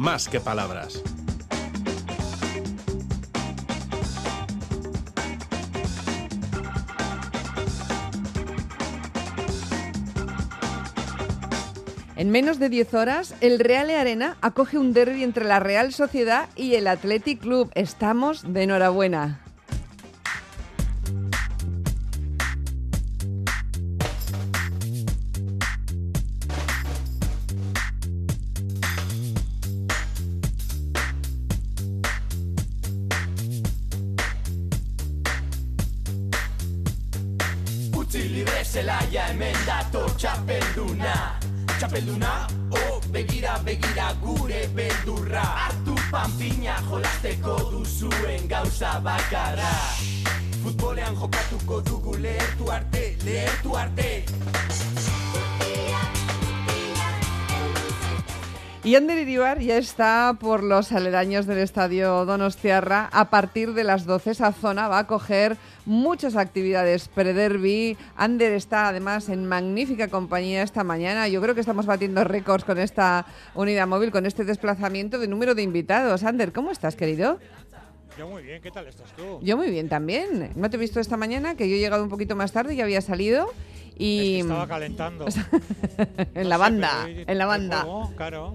más que palabras. En menos de 10 horas, el Real Arena acoge un derby entre la Real Sociedad y el Athletic Club. Estamos de enhorabuena. Oh, begira, begira gure beldurra. Artu panpina jolasteko duzuen gauza bakarra. Futbolean jokatuko dugu lehertu arte, lehertu arte. Y Ander Iribar ya está por los aledaños del estadio Donostiarra. A partir de las 12 esa zona va a coger muchas actividades pre-derby. Ander está además en magnífica compañía esta mañana. Yo creo que estamos batiendo récords con esta unidad móvil, con este desplazamiento de número de invitados. Ander, ¿cómo estás, querido? Yo muy bien, ¿qué tal estás tú? Yo muy bien también. No te he visto esta mañana, que yo he llegado un poquito más tarde y había salido. Y... Es que estaba calentando. en No la sé, banda, pero hoy en la banda. claro.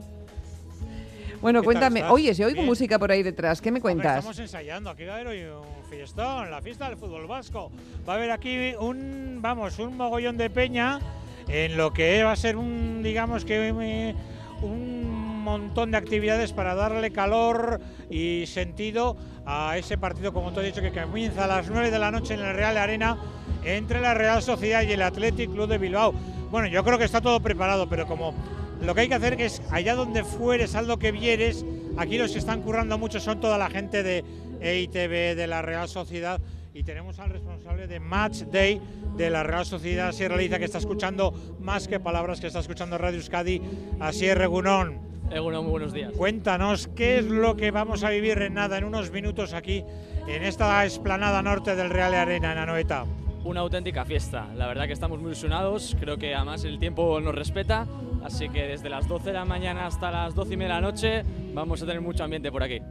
Bueno, ¿Qué tal cuéntame. Oye, si oigo Bien. música por ahí detrás, ¿qué me Hombre, cuentas? estamos ensayando, aquí va a haber hoy un fiestón, la fiesta del fútbol vasco. Va a haber aquí un, vamos, un mogollón de peña en lo que va a ser un, digamos que un montón de actividades para darle calor y sentido a ese partido, como te he dicho, que comienza a las 9 de la noche en el Real Arena entre la Real Sociedad y el Athletic Club de Bilbao. Bueno, yo creo que está todo preparado, pero como lo que hay que hacer es allá donde fueres, haz lo que vieres. Aquí los que están currando mucho son toda la gente de EITV, de la Real Sociedad. Y tenemos al responsable de Match Day de la Real Sociedad, Sierra Liza, que está escuchando más que palabras, que está escuchando Radio Euskadi, así es Regunón. Egunon, muy buenos días. Cuéntanos qué es lo que vamos a vivir en nada, en unos minutos aquí, en esta esplanada norte del Real Arena, en Anoeta. Una auténtica fiesta. La verdad que estamos muy ilusionados. Creo que además el tiempo nos respeta. Así que desde las 12 de la mañana hasta las 12 y media de la noche vamos a tener mucho ambiente por aquí.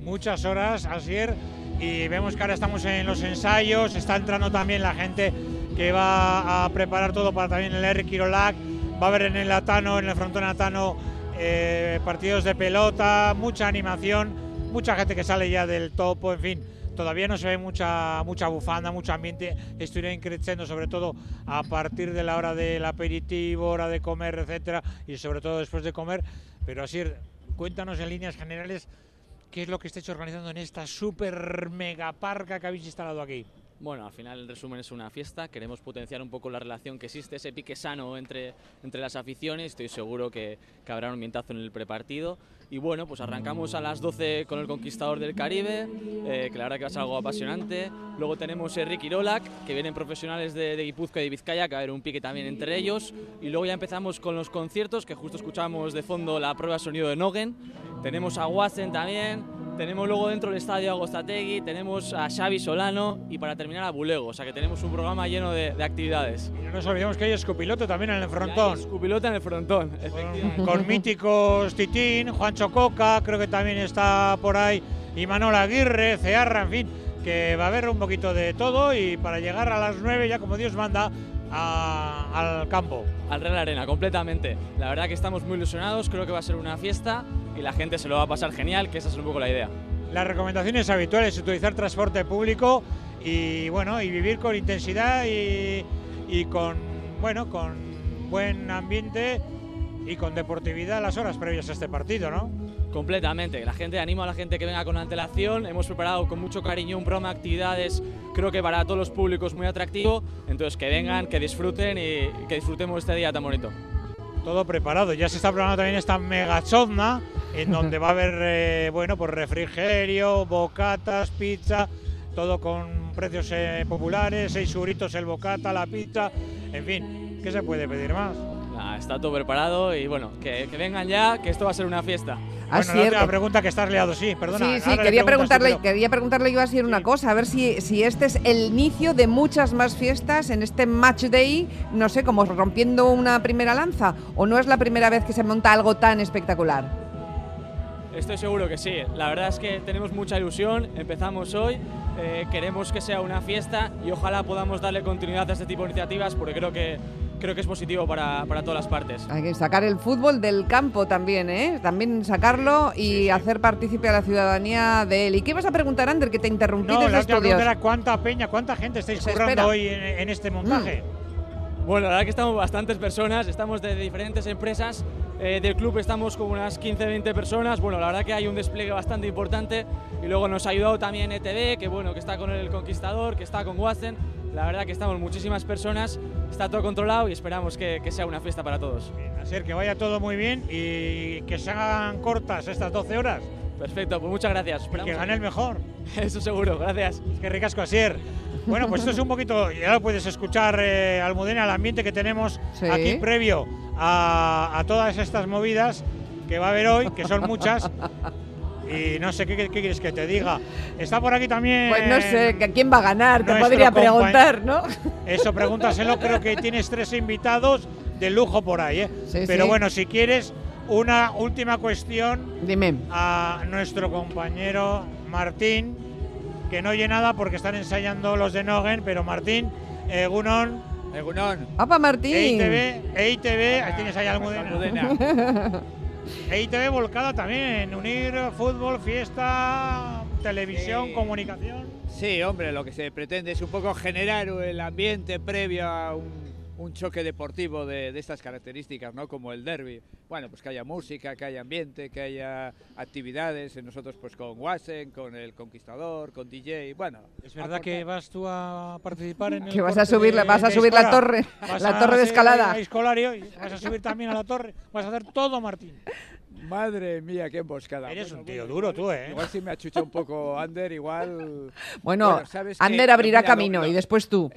muchas horas, Asier, y vemos que ahora estamos en los ensayos, está entrando también la gente que va a preparar todo para también el Kirolac, va a haber en el Atano, en el frontón Atano, eh, partidos de pelota, mucha animación, mucha gente que sale ya del topo, en fin. Todavía no se ve mucha, mucha bufanda, mucho ambiente. Esto irá increciendo, sobre todo a partir de la hora del aperitivo, hora de comer, etcétera, y sobre todo después de comer. Pero así, cuéntanos en líneas generales qué es lo que estáis organizando en esta super mega parca que habéis instalado aquí. Bueno, al final, en resumen, es una fiesta. Queremos potenciar un poco la relación que existe, ese pique sano entre, entre las aficiones. Estoy seguro que, que habrá un ambientazo en el prepartido. Y bueno, pues arrancamos a las 12 con el Conquistador del Caribe, eh, que la verdad que va a ser algo apasionante. Luego tenemos a Ricky Irolak, que vienen profesionales de, de Guipúzcoa y de Vizcaya, que va a haber un pique también entre ellos. Y luego ya empezamos con los conciertos, que justo escuchamos de fondo la prueba de sonido de Nogen. Tenemos a Wassen también, tenemos luego dentro del estadio a Agostategui, tenemos a Xavi Solano y para terminar a Bulego. O sea que tenemos un programa lleno de, de actividades. Y no nos olvidemos que hay escopiloto también en el frontón. Escupilota en el frontón, Con, efectivamente. con míticos Titín, Juancho Coca, creo que también está por ahí, y Manuel Aguirre, Cearra, en fin, que va a haber un poquito de todo y para llegar a las 9 ya como Dios manda a- al campo. Al Real Arena, completamente. La verdad que estamos muy ilusionados, creo que va a ser una fiesta y la gente se lo va a pasar genial, que esa es un poco la idea. Las recomendaciones habituales, utilizar transporte público y bueno, y vivir con intensidad y, y con bueno, con buen ambiente y con deportividad las horas previas a este partido, ¿no? Completamente. La gente anima a la gente que venga con antelación. Hemos preparado con mucho cariño un programa de actividades, creo que para todos los públicos muy atractivo. Entonces que vengan, que disfruten y que disfrutemos este día tan bonito. todo preparado. Ya se está preparando también esta mega chozna, en donde va a haber, eh, bueno, pues refrigerio, bocatas, pizza, todo con precios eh, populares, 6 euritos el bocata, la pizza, en fin, ¿qué se puede pedir más? Está todo preparado y bueno, que, que vengan ya, que esto va a ser una fiesta. Así bueno, la es. última pregunta que estás liado, sí, perdona. Sí, sí, quería preguntarle, quería preguntarle yo así en una cosa, a ver si, si este es el inicio de muchas más fiestas en este Match Day, no sé, como rompiendo una primera lanza, o no es la primera vez que se monta algo tan espectacular. Estoy seguro que sí. La verdad es que tenemos mucha ilusión. Empezamos hoy. eh, queremos que sea una fiesta y ojalá podamos darle continuidad a este tipo de iniciativas porque creo que, creo que es positivo para, para todas las partes. Hay que sacar el fútbol del campo también, ¿eh? También sacarlo y hacer partícipe a la ciudadanía de él. ¿Y qué vas a preguntar, Ander, que te interrumpí No, desde la estudios? pregunta era cuánta peña, cuánta gente estáis Se currando espera. hoy en, en este montaje. Bueno, la verdad que estamos bastantes personas, estamos de diferentes empresas. eh, del club estamos con unas 15-20 personas. Bueno, la verdad que hay un despliegue bastante importante. Y luego nos ha ayudado también ETV, que bueno, que está con el Conquistador, que está con Watson. La verdad que estamos muchísimas personas, está todo controlado y esperamos que, que sea una fiesta para todos. Así que vaya todo muy bien y que se hagan cortas estas 12 horas. Perfecto, pues muchas gracias. Y que gane el mejor. Eso seguro, gracias. Qué ricasco Asier. Bueno, pues esto es un poquito, ya lo puedes escuchar, eh, Almudena, el ambiente que tenemos Sí. aquí previo a, a todas estas movidas que va a haber hoy, que son muchas. Y no sé qué, qué quieres que te diga. Está por aquí también. Pues no sé, ¿que ¿quién va a ganar? Te podría preguntar, ¿no? Eso pregúntaselo, creo que tienes tres invitados de lujo por ahí, ¿eh? Sí, Pero sí. bueno, si quieres, una última cuestión Dime. a nuestro compañero Martín, que no oye nada porque están ensayando los de Nogen, pero Martín, eh, Gunon, Egunon. ¡Apa, Martín! EITV, EITV, ahí tienes ahí Almudena. Almudena. EITV volcada también en unir fútbol, fiesta, televisión, comunicación. Sí, hombre, lo que se pretende es un poco generar el ambiente previo a un, un choque deportivo de, de estas características, ¿no? Como el derby. Bueno, pues que haya música, que haya ambiente, que haya actividades. Nosotros pues con Wasen, con el Conquistador, con DJ, bueno. ¿Es verdad aportar- que vas tú a participar en el Que vas a subir, la- de- vas a subir la torre, Vas la torre de escalada. escolario vas a subir también a la torre. Vas a hacer todo, Martín. Madre mía, qué emboscada. Eres Bueno, un tío bueno, duro igual- tú, ¿eh? Igual si me achucha un poco Ander, igual... Bueno, Bueno, ¿sabes qué? Ander abrirá Mira, camino lo- y después tú.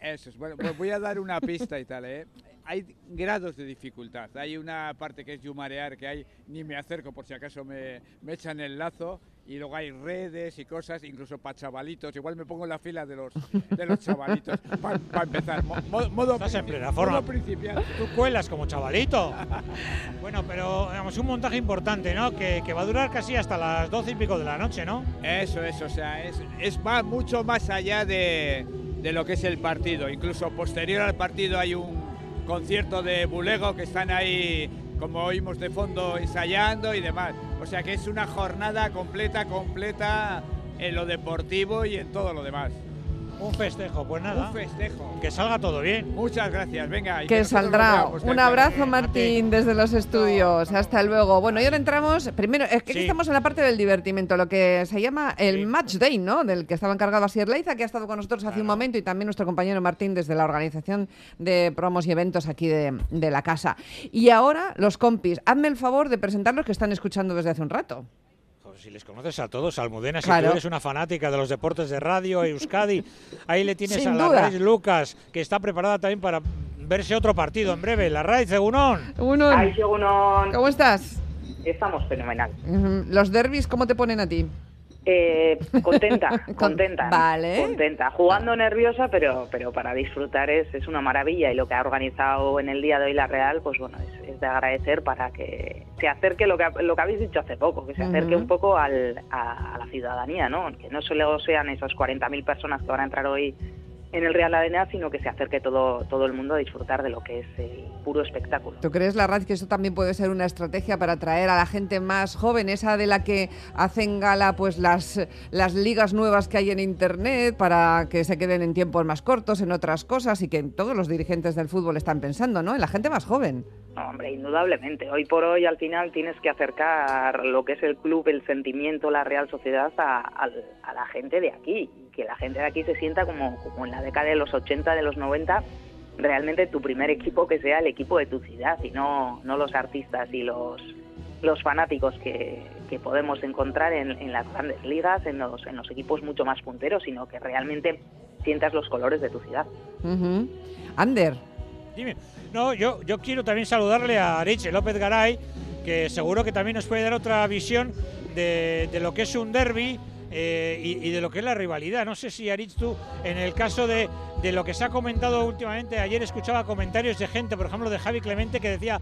Eso es. Bueno, pues voy a dar una pista y tal, ¿eh? Hay grados de dificultad. Hay una parte que es yumarear, que hay ni me acerco por si acaso me, me echan el lazo. Y luego hay redes y cosas, incluso para chavalitos. Igual me pongo en la fila de los, de los chavalitos. Para empezar. Mo- mo- modo Estás en plena forma. modo principiante. Tú cuelas como chavalito. Bueno, pero digamos, un montaje importante, ¿no? Que, que va a durar casi hasta las doce y pico de la noche, ¿no? Eso, eso, o sea, es, es va mucho más allá de, de lo que es el partido. Incluso posterior al partido hay un concierto de Bulego que están ahí, como oímos de fondo, ensayando y demás. O sea que es una jornada completa, completa en lo deportivo y en todo lo demás. Un festejo, pues nada. Un festejo. Que salga todo bien. Muchas gracias, venga. y Que nos saldrá. que Un abrazo, Martín, desde los estudios. Hasta luego. Bueno, y ahora entramos. Primero, es que aquí Sí. estamos en la parte del divertimento, lo que se llama el Sí. Match Day, ¿no? Del que estaba encargado Asier Leiza, que ha estado con nosotros hace un momento, y también nuestro compañero Martín desde la organización de promos y eventos aquí de, de la casa. Y ahora, los compis, hazme el favor de presentar los que están escuchando desde hace un rato. Joder, si les conoces a todos, Almudena, si Claro. tú eres una fanática de los deportes de radio, Euskadi, ahí le tienes Sin a la. Raiz Lucas, que está preparada también para verse otro partido en breve. La Raiz, Egunon. Shogunon, ¿Cómo estás? estamos fenomenal. Los derbis, ¿cómo te ponen a ti? Eh, contenta, Con- contenta. vale. Contenta. Jugando nerviosa, pero, pero para disfrutar es, es una maravilla. Y lo que ha organizado en el día de hoy la Real, pues bueno, es, es de agradecer para que se acerque lo que, lo que habéis dicho hace poco, que se acerque un poco al, a, a la ciudadanía, ¿no? Que no solo sean esas 40.000 personas que van a entrar hoy en el Real Arena, sino que se acerque todo, todo el mundo a disfrutar de lo que es el puro espectáculo. ¿Tú crees, Larraz, que eso también puede ser una estrategia para atraer a la gente más joven, esa de la que hacen gala pues las, las ligas nuevas que hay en Internet, para que se queden en tiempos más cortos, en otras cosas, y que todos los dirigentes del fútbol están pensando, ¿no? En la gente más joven. No, hombre, indudablemente. Hoy por hoy, al final, tienes que acercar lo que es el club, el sentimiento, la Real Sociedad a, a la gente de aquí. Que la gente de aquí se sienta como, como en la década de los 80, de los 90, realmente tu primer equipo que sea el equipo de tu ciudad y no, no los artistas y los, los fanáticos que, que podemos encontrar en, en las grandes ligas, en los, en los equipos mucho más punteros, sino que realmente sientas los colores de tu ciudad. Ujú. Ander, Dime. No, yo, yo quiero también saludarle a Ariche López Garay, que seguro que también nos puede dar otra visión de, de lo que es un derby eh, y, y de lo que es la rivalidad. No sé si Arich, tú, en el caso de, de lo que se ha comentado últimamente, ayer escuchaba comentarios de gente, por ejemplo, de Javi Clemente, que decía,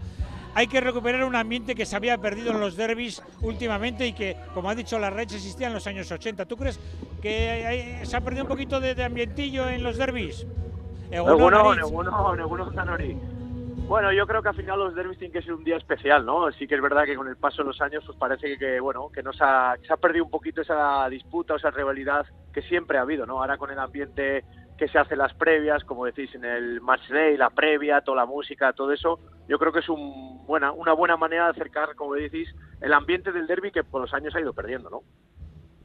hay que recuperar un ambiente que se había perdido en los derbis últimamente y que, como ha dicho la Reds, existía en los años 80. ¿Tú crees que se ha perdido un poquito de, ambientillo en los derbis? Bueno, yo creo que al final los derbis tienen que ser un día especial, ¿no? Sí que es verdad que con el paso de los años pues parece que, bueno, que nos ha, se ha perdido un poquito esa disputa o esa rivalidad que siempre ha habido, ¿no? Ahora con el ambiente que se hace las previas, como decís, en el match day, la previa, toda la música, todo eso, yo creo que es un buena, una buena manera de acercar, como decís, el ambiente del derby que por los años ha ido perdiendo, ¿no?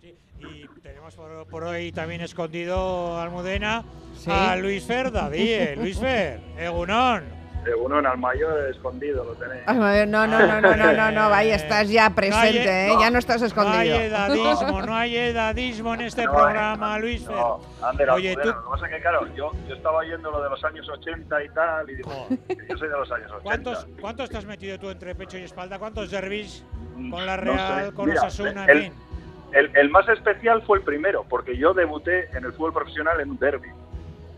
Sí, y tenemos por, hoy también escondido Almudena a Luis Fer David, Luis Fer, Egunón uno en mayor escondido lo tenéis. no, no, no, no, no, no, no, ahí estás ya presente, ¿eh? ya no estás escondido. No hay edadismo, no hay edadismo en este programa, Luis no, Ander, Oye, tú... Lo que pasa es que, claro, yo, yo estaba oyendo lo de los años 80 y tal, y digo, yo soy de los años 80. ¿Cuántos, ¿Cuántos te has metido tú entre pecho y espalda? ¿Cuántos derbis con la Real, con Mira, Osasuna, el, en El, el, más especial fue el primero, porque yo debuté en el fútbol profesional en un derby.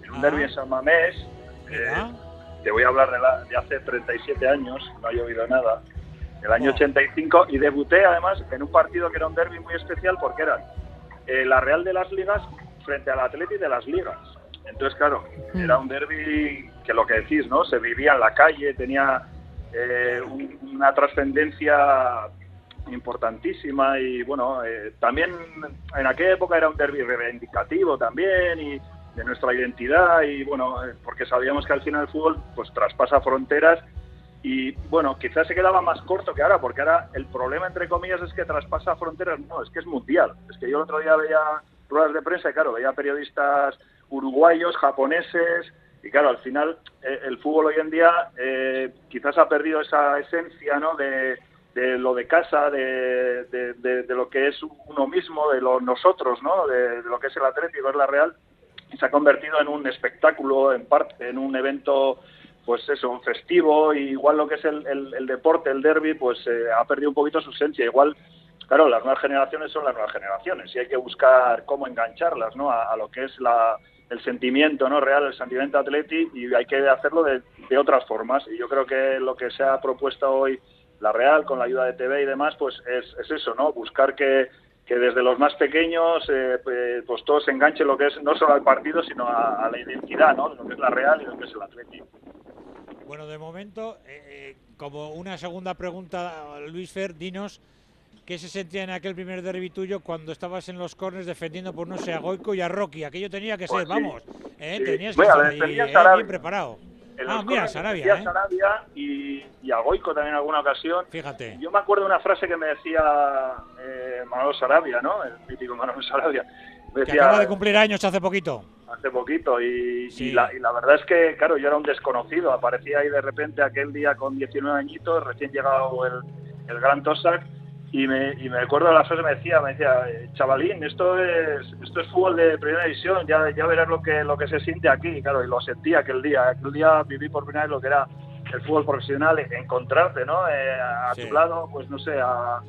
En un ah. derby en San Mamés. Eh, te voy a hablar de, la, de hace 37 años, no ha llovido nada, el año 85, y debuté además en un partido que era un derby muy especial porque era eh, la Real de las Ligas frente al Atleti de las Ligas. Entonces, claro, mm. era un derby que lo que decís, ¿no? Se vivía en la calle, tenía eh, una trascendencia importantísima y bueno, eh, también en aquella época era un derby reivindicativo también y de nuestra identidad y bueno, eh, porque sabíamos que al final el fútbol pues traspasa fronteras y bueno, quizás se quedaba más corto que ahora, porque ahora el problema entre comillas es que traspasa fronteras, no, es que es mundial. Es que yo el otro día veía ruedas de prensa y claro, veía periodistas uruguayos, japoneses, y claro, al final eh, el fútbol hoy en día eh, quizás ha perdido esa esencia ¿no? de, lo de casa, de, de, lo que es uno mismo, de lo nosotros, ¿no? de, lo que es el Atlético, es la Real, se ha convertido en un espectáculo, en parte, en un evento, pues eso, un festivo, y igual lo que es el, el, deporte, el derby, pues eh, ha perdido un poquito su esencia. Igual, claro, las nuevas generaciones son las nuevas generaciones y hay que buscar cómo engancharlas, ¿no? A, lo que es la, el sentimiento no real, el sentimiento atleti, y hay que hacerlo de, de otras formas. Y yo creo que lo que se ha propuesto hoy la Real, con la ayuda de TV y demás, pues es, es eso, ¿no? Buscar que que desde los más pequeños eh, pues, pues todos se enganchen lo que es no solo al partido sino a, la identidad ¿no? de lo que es la Real y lo que es el Atlético. Bueno, de momento, eh, eh, como una segunda pregunta, Luis Fer, dinos qué se sentía en aquel primer derbi tuyo cuando estabas en los corners defendiendo por no sé a Goico y a Rocky. Aquello tenía que ser, pues vamos, tenías que estar ahí, bien preparado ah, mira, Sarabia, ¿eh? Sarabia y, y, a Goico también en alguna ocasión. Fíjate. Yo me acuerdo de una frase que me decía eh, Manolo Sarabia, ¿no? El mítico Manolo Sarabia. que acaba de cumplir años hace poquito. Hace poquito, y, y, la, y, la, verdad es que, claro, yo era un desconocido. Aparecía ahí de repente aquel día con 19 añitos, recién llegado el, el Gran Tosac, y me, y me acuerdo de la frase me decía, me decía, chavalín, esto es, esto es fútbol de primera división, ya, ya verás lo que, lo que se siente aquí, claro, y lo sentí aquel día, aquel día viví por primera vez lo que era el fútbol profesional, encontrarte, ¿no? Eh, a tu lado, pues no sé, a,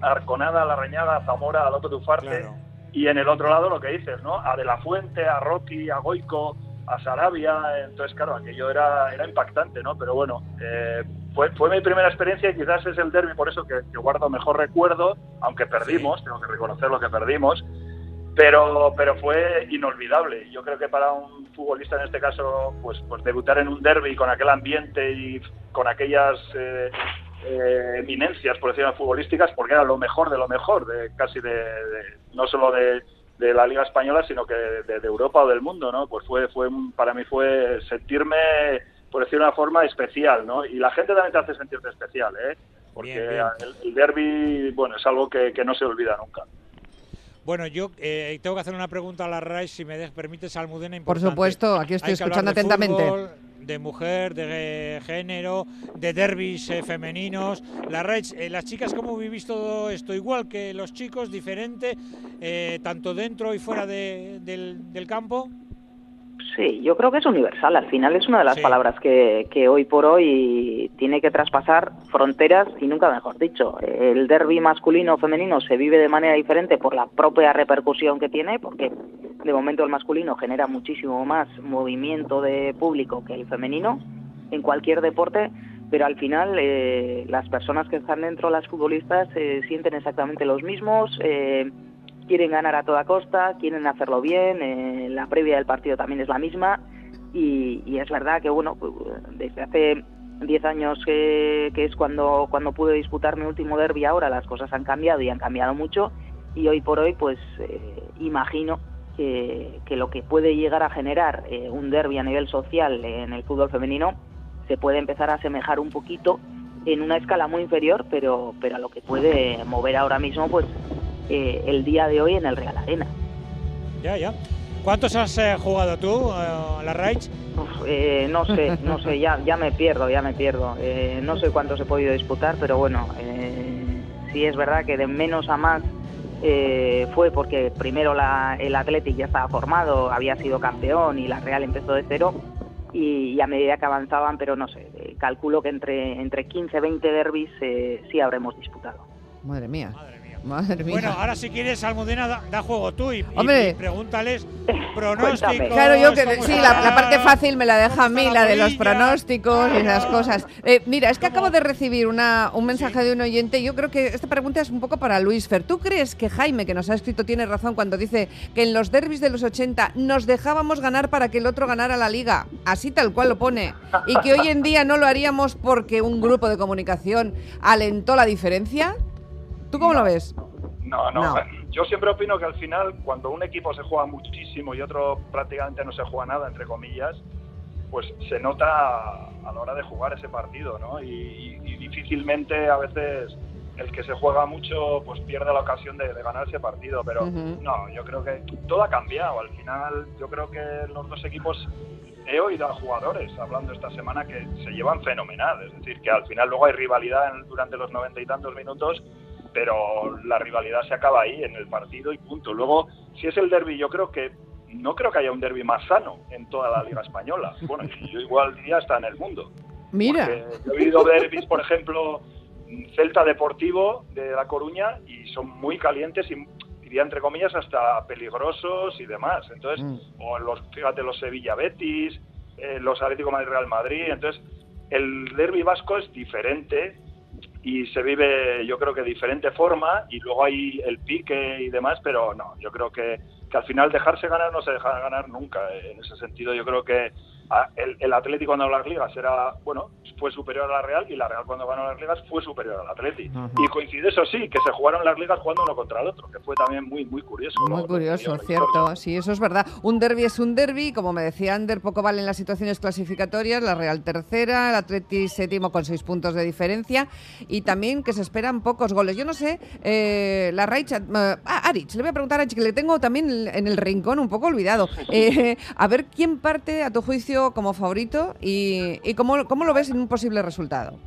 Arconada, a La Reñada, a Zamora, a Loto Tufarte, y en el otro lado lo que dices, ¿no? A De La Fuente, a Rocky, a Goico, a Sarabia, entonces claro, aquello era, era impactante, ¿no? Pero bueno, eh, fue, fue mi primera experiencia y quizás es el derby por eso que, guardo mejor recuerdo, aunque perdimos, tengo que reconocer lo que perdimos, pero, pero fue inolvidable. Yo creo que para un futbolista en este caso, pues, pues debutar en un derby con aquel ambiente y con aquellas eh, eh, eminencias, por decirlo futbolísticas, porque era lo mejor de lo mejor, de casi de no solo de de la Liga Española, sino que de, Europa o del mundo, ¿no? Pues fue, fue para mí fue sentirme, por decir una forma, especial, ¿no? Y la gente también te hace sentirte especial, ¿eh? Porque El, derby, bueno, es algo que, no se olvida nunca. Bueno, yo eh, tengo que hacer una pregunta a la RAI, si me permites, Almudena. Por supuesto, aquí estoy escuchando atentamente de mujer, de género, de derbis eh, femeninos. La eh, las chicas, ¿cómo vivís todo esto? Igual que los chicos, diferente, eh, tanto dentro y fuera del, del campo. Sí, yo creo que es universal. Al final es una de las palabras que, que, hoy por hoy tiene que traspasar fronteras y nunca mejor dicho. El derby masculino o femenino se vive de manera diferente por la propia repercusión que tiene, porque de momento el masculino genera muchísimo más movimiento de público que el femenino en cualquier deporte, pero al final eh, las personas que están dentro, las futbolistas, eh, sienten exactamente los mismos, eh, quieren ganar a toda costa, quieren hacerlo bien, la previa del partido también es la misma y, es verdad que bueno, pues, desde hace 10 años que, es cuando, cuando pude disputar mi último derby ahora las cosas han cambiado y han cambiado mucho y hoy por hoy pues imagino que, lo que puede llegar a generar un derby a nivel social en el fútbol femenino se puede empezar a asemejar un poquito en una escala muy inferior, pero, pero a lo que puede mover ahora mismo pues eh, el día de hoy en el Real Arena. Ya, ya. ¿Cuántos has eh, jugado tú, a eh, la Raids? no sé, no sé, ya, ya me pierdo, ya me pierdo. no sé cuántos he podido disputar, pero bueno, sí es verdad que de menos a más fue porque primero la, el Athletic ya estaba formado, había sido campeón y la Real empezó de cero y, a medida que avanzaban, pero no sé, eh, calculo que entre, entre 15 y 20 derbis eh, sí habremos disputado. Madre mía. Bueno, ahora si quieres, Almudena, da, juego tú y, pregúntales pronósticos. Claro, yo que sí, la, parte fácil me la deja a mí, la de los pronósticos y esas cosas. Eh, mira, es que acabo de recibir una, un mensaje de un oyente. Yo creo que esta pregunta es un poco para Luis Fer. ¿Tú crees que Jaime, que nos ha escrito, tiene razón cuando dice que en los derbis de los 80 nos dejábamos ganar para que el otro ganara la liga? Así tal cual lo pone. Y que hoy en día no lo haríamos porque un grupo de comunicación alentó la diferencia. ¿Tú cómo lo ves? No, no, Yo siempre opino que al final, cuando un equipo se juega muchísimo y otro prácticamente no se juega nada, entre comillas, pues se nota a la hora de jugar ese partido, ¿no? Y, difícilmente a veces el que se juega mucho pues pierde la ocasión de, ganar ese partido, pero no, yo creo que todo ha cambiado. Al final, yo creo que los dos equipos he oído a jugadores hablando esta semana que se llevan fenomenal, es decir, que al final luego hay rivalidad durante los noventa y tantos minutos pero la rivalidad se acaba ahí, en el partido y punto. Luego, si es el derby, yo creo que no creo que haya un derby más sano en toda la Liga Española. Bueno, yo igual diría hasta en el mundo. Mira. yo he oído derbis, por ejemplo, Celta Deportivo de La Coruña y son muy calientes y diría entre comillas hasta peligrosos y demás. Entonces, mm. o los, fíjate, los Sevilla Betis, eh, los Atlético Madrid Real Madrid. Entonces, el derby vasco es diferente y se vive yo creo que de diferente forma y luego hay el pique y demás, pero no, yo creo que, que al final dejarse ganar no se deja ganar nunca. En ese sentido yo creo que el, el Atlético cuando ganó las ligas era, bueno, fue superior a la Real y la Real cuando ganó las ligas fue superior al Atlético. Y coincide eso sí, que se jugaron las ligas jugando uno contra el otro, que fue también muy muy curioso. Muy curioso, cierto, sí, eso es verdad. Un derby es un derby, como me decía Ander, poco valen las situaciones clasificatorias, la Real tercera, el Atleti séptimo con seis puntos de diferencia y también que se esperan pocos goles. Yo no sé, eh, la Raich, uh, ah, Arich, le voy a preguntar a Arich, que le tengo también en el rincón un poco olvidado. Eh, a ver quién parte a tu juicio como favorito y, y cómo, cómo, lo ves en un posible resultado.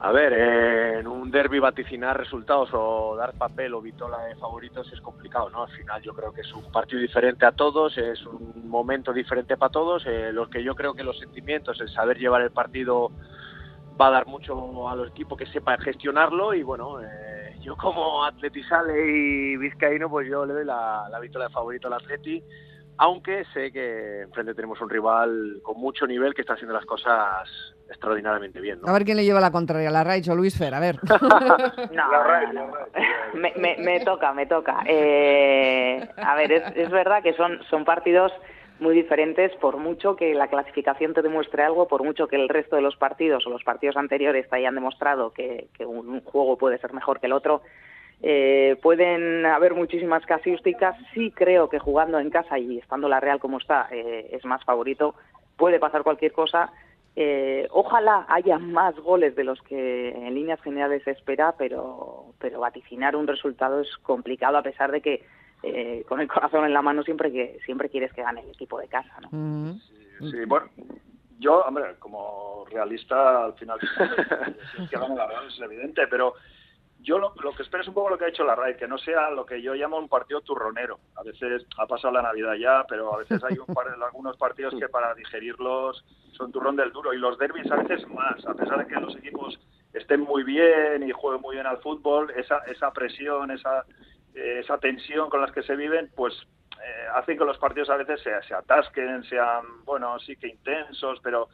A ver, en un derby vaticinar resultados o dar papel o vitola de favoritos es complicado, ¿no? Al final yo creo que es un partido diferente a todos, es un momento diferente para todos. Eh, lo que yo creo que los sentimientos, el saber llevar el partido va a dar mucho a los equipos que sepan gestionarlo y bueno, eh, yo como atletizale y vizcaíno pues yo le doy la, la vitola de favorito al Atleti aunque sé que enfrente tenemos un rival con mucho nivel que está haciendo las cosas extraordinariamente bien. A ver quién le lleva la contraria, la Raich o Luis Fer, a ver. no, me, toca, me toca. Eh, a ver, es, verdad que son, son partidos muy diferentes, por mucho que la clasificación te demuestre algo, por mucho que el resto de los partidos o los partidos anteriores te hayan demostrado que, un juego puede ser mejor que el otro, eh, pueden haber muchísimas casuísticas. Sí creo que jugando en casa y estando la Real como está eh, es más favorito. Puede pasar cualquier cosa. Eh, ojalá haya más goles de los que en líneas generales se espera, pero, pero vaticinar un resultado es complicado a pesar de que con el corazón en la mano siempre que siempre quieres que gane el equipo de casa. ¿no? sí, bueno, yo, hombre, como realista, al final, que gane la Real es evidente, pero yo lo, que espero es un poco lo que ha hecho la RAI, que no sea lo que yo llamo un partido turronero. A veces ha pasado la Navidad ya, pero a veces hay un par, algunos partidos que para digerirlos son turrón del duro. Y los derbis a veces más, a pesar de que los equipos estén muy bien y jueguen muy bien al fútbol, esa, esa presión, esa, esa tensión con las que se viven, pues eh, hacen que los partidos a veces se, se atasquen, sean, bueno, sí que intensos, pero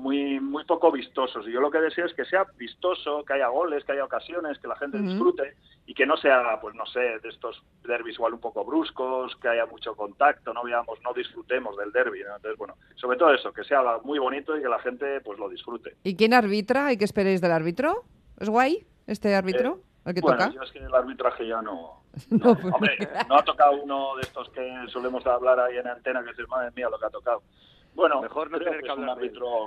muy, muy poco vistosos. Y yo lo que deseo es que sea vistoso, que haya goles, que haya ocasiones, que la gente disfrute y que no sea, pues no sé, de estos derbis igual un poco bruscos, que haya mucho contacto, no veamos, no disfrutemos del derby. ¿no? Entonces, bueno, sobre todo eso, que sea muy bonito y que la gente pues lo disfrute. ¿Y quién arbitra y qué esperáis del árbitro? ¿Es guay este árbitro? ¿El que bueno, toca? yo es que el arbitraje ya no... No, pues Hombre, no ha tocado uno de estos que solemos hablar ahí en antena, que es madre mía lo que ha tocado. Bueno, Mejor no creo tener que que es un árbitro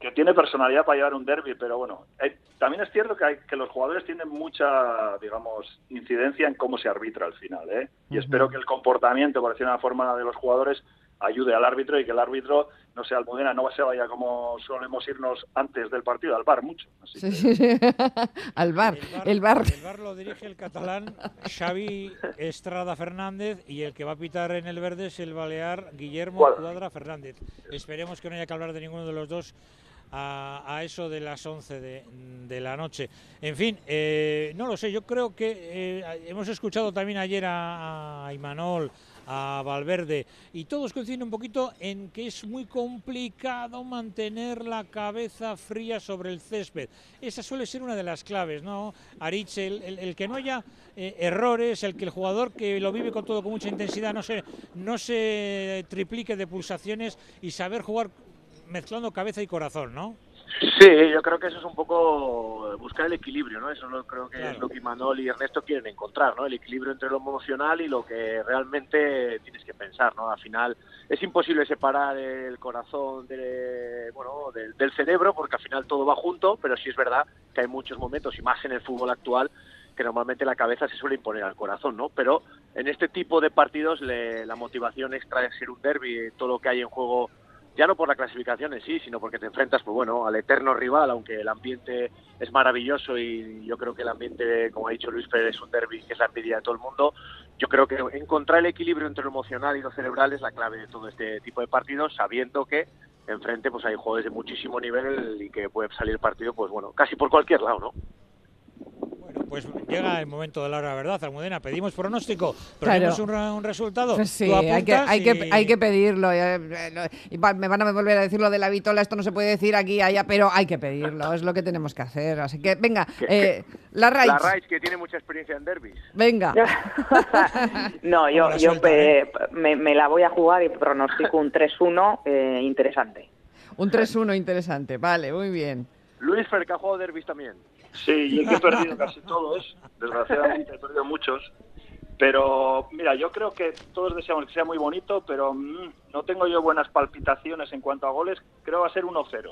que tiene personalidad para llevar un derby, pero bueno, eh, también es cierto que, hay, que los jugadores tienen mucha, digamos, incidencia en cómo se arbitra al final, ¿eh? Y espero que el comportamiento, por decir una forma, de los jugadores ayude al árbitro y que el árbitro, no sea Almudena, no se vaya como solemos irnos antes del partido, al bar mucho. Así Sí, que- sí, sí. Al bar, el bar. El bar lo dirige el catalán Xavi Estrada Fernández y el que va a pitar en el verde es el balear Guillermo. Cuadra Fernández. Esperemos que no haya que hablar de ninguno de los dos a, a eso de las 11 de, de la noche. En fin, eh, no lo sé, yo creo que eh, hemos escuchado también ayer a, a Imanol, a Valverde, y todos coinciden un poquito en que es muy complicado mantener la cabeza fría sobre el césped. Esa suele ser una de las claves, ¿no? El- el que no haya eh, errores, el que el jugador que lo vive con todo con mucha intensidad no se, no se triplique de pulsaciones y saber jugar mezclando cabeza y corazón, ¿no? Sí, yo creo que eso es un poco buscar el equilibrio, ¿no? Eso lo, creo que Claro. es lo que Manol y Ernesto quieren encontrar, ¿no? El equilibrio entre lo emocional y lo que realmente tienes que pensar, ¿no? Al final es imposible separar el corazón de, bueno, del, del cerebro porque al final todo va junto, pero sí es verdad que hay muchos momentos, y más en el fútbol actual, que normalmente la cabeza se suele imponer al corazón, ¿no? Pero en este tipo de partidos le- la motivación extra de ser un derby, todo lo que hay en juego ya no por la clasificación en sí, sino porque te enfrentas, pues bueno, al eterno rival, aunque el ambiente es maravilloso y yo creo que el ambiente, como ha dicho Luis Pérez, es un derby que es la envidia de todo el mundo. Yo creo que encontrar el equilibrio entre lo emocional y lo cerebral es la clave de todo este tipo de partidos, sabiendo que enfrente pues hay jugadores de muchísimo nivel y que puede salir el partido, pues bueno, casi por cualquier lado, ¿no? Pues llega el momento de la hora, ¿verdad, Almudena? Pedimos pronóstico, Claro. un, resultado. Pues sí, hay que, hay, que, y- hay que pedirlo. eh, eh, y me van a volver a decir lo de la vitola, esto no se puede decir aquí, allá, pero hay que pedirlo, es lo que tenemos que hacer. Así que, venga, eh, la raíz. La Raiz, que tiene mucha experiencia en derbis. Venga. no, yo, yo sueltan, eh, me, me la voy a jugar y pronostico un 3-1 eh, interesante. Un 3-1 interesante, vale, muy bien. Luis Fer, que ha jugado derbis también. Sí, yo que he perdido casi todos, desgraciadamente he perdido muchos, pero mira, yo creo que todos deseamos que sea muy bonito, pero mm, no tengo yo buenas palpitaciones en cuanto a goles, creo que va a ser 1-0.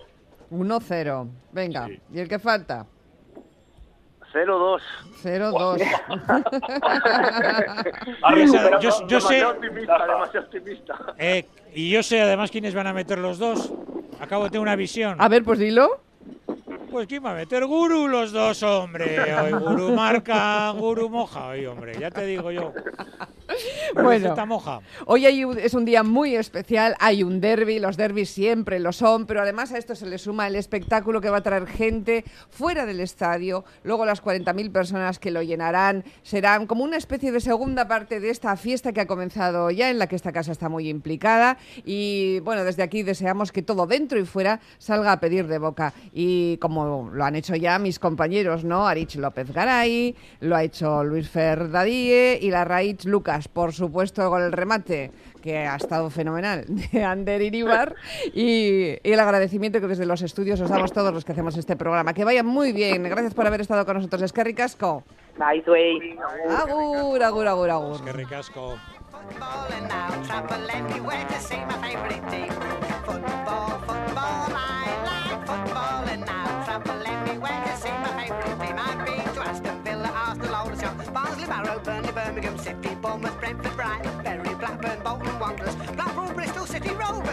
1-0, venga. Sí. ¿Y el que falta? 0-2. 0-2. Arre, Yo yo- sé- Demasiado optimista, demasiado optimista. Eh, y yo sé además quiénes van a meter los dos. Acabo de tener una visión. A ver, pues dilo. Pues quién va a meter Guru los dos, hombre. Hoy Guru marca, Guru moja hoy, hombre. Ya te digo yo. Bueno. Receta moja. Hoy hay un- es un día muy especial, hay un derby, los derbis siempre lo son, pero además a esto se le suma el espectáculo que va a traer gente fuera del estadio, luego las 40.000 personas que lo llenarán, serán como una especie de segunda parte de esta fiesta que ha comenzado ya, en la que esta casa está muy implicada y bueno, desde aquí deseamos que todo dentro y fuera salga a pedir de boca y como lo han hecho ya mis compañeros, ¿no? Arich López Garay, lo ha hecho Luis Ferdadie y la Raíz Lucas, por supuesto, con el remate que ha estado fenomenal de Ander Iribar y, y el agradecimiento que desde los estudios os damos todos los que hacemos este programa. Que vayan muy bien. Gracias por haber estado con nosotros. Es que ricasco. Agur, agur, agur, agur. Qué ricasco. football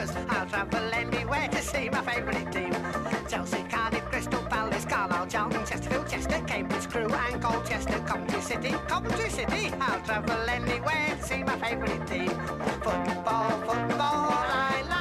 Rovers. I'll travel anywhere to see my favourite team. Chelsea, Cardiff, Crystal Palace, Carlisle, Charlton, Chesterfield, Chester, Cambridge, Crew and Colchester, Coventry City, Coventry City. I'll travel anywhere to see my favourite team. Football, football, I